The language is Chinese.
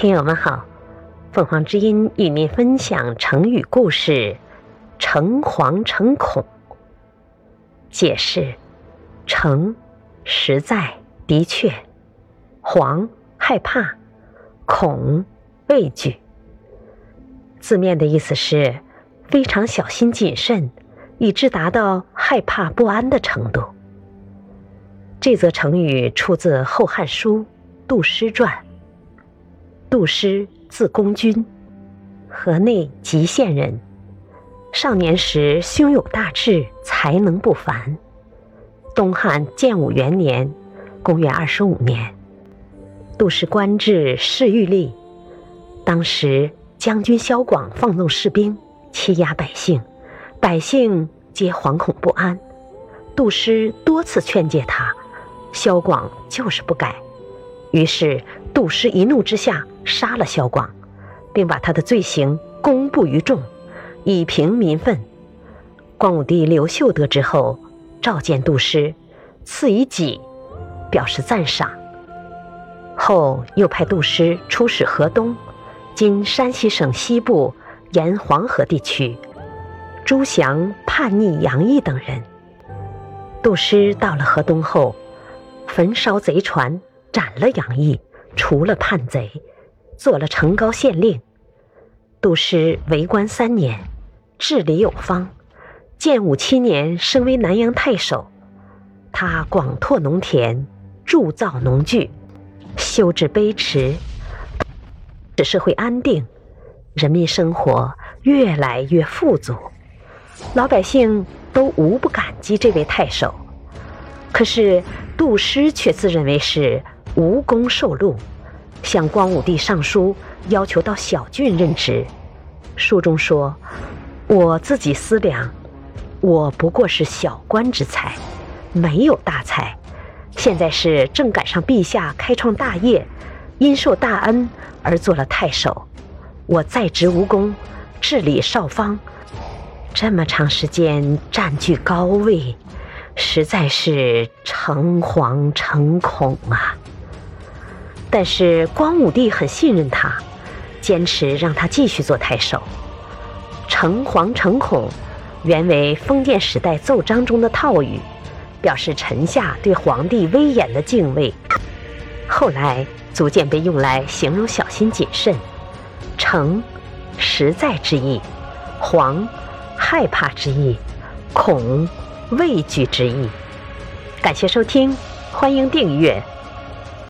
听友们好，凤凰之音与您分享成语故事“诚惶诚恐”。解释：诚，实在、的确；惶，害怕；恐，畏惧。字面的意思是非常小心谨慎，以致达到害怕不安的程度。这则成语出自《后汉书·杜诗传》。杜诗，字公君，河内吉县人。少年时胸有大志，才能不凡。东汉建武元年（公元二十五年），杜诗官至侍御吏。当时将军萧广放纵士兵，欺压百姓，百姓皆惶恐不安。杜诗多次劝诫他，萧广就是不改。于是杜诗一怒之下。杀了萧广，并把他的罪行公布于众，以平民愤。光武帝刘秀得知后，召见杜诗，赐以戟，表示赞赏。后又派杜诗出使河东（今山西省西部沿黄河地区），诛降叛逆杨毅等人。杜诗到了河东后，焚烧贼船，斩了杨毅，除了叛贼。做了成高县令，杜诗为官三年，治理有方。建武七年，升为南阳太守。他广拓农田，铸造农具，修治碑池，使社会安定，人民生活越来越富足。老百姓都无不感激这位太守。可是杜诗却自认为是无功受禄。向光武帝上书，要求到小郡任职。书中说：“我自己思量，我不过是小官之才，没有大才。现在是正赶上陛下开创大业，因受大恩而做了太守。我在职无功，治理少方，这么长时间占据高位，实在是诚惶诚恐啊！”但是光武帝很信任他，坚持让他继续做太守。诚惶诚恐，原为封建时代奏章中的套语，表示臣下对皇帝威严的敬畏。后来逐渐被用来形容小心谨慎。诚，实在之意；惶，害怕之意；恐，畏惧之意。感谢收听，欢迎订阅。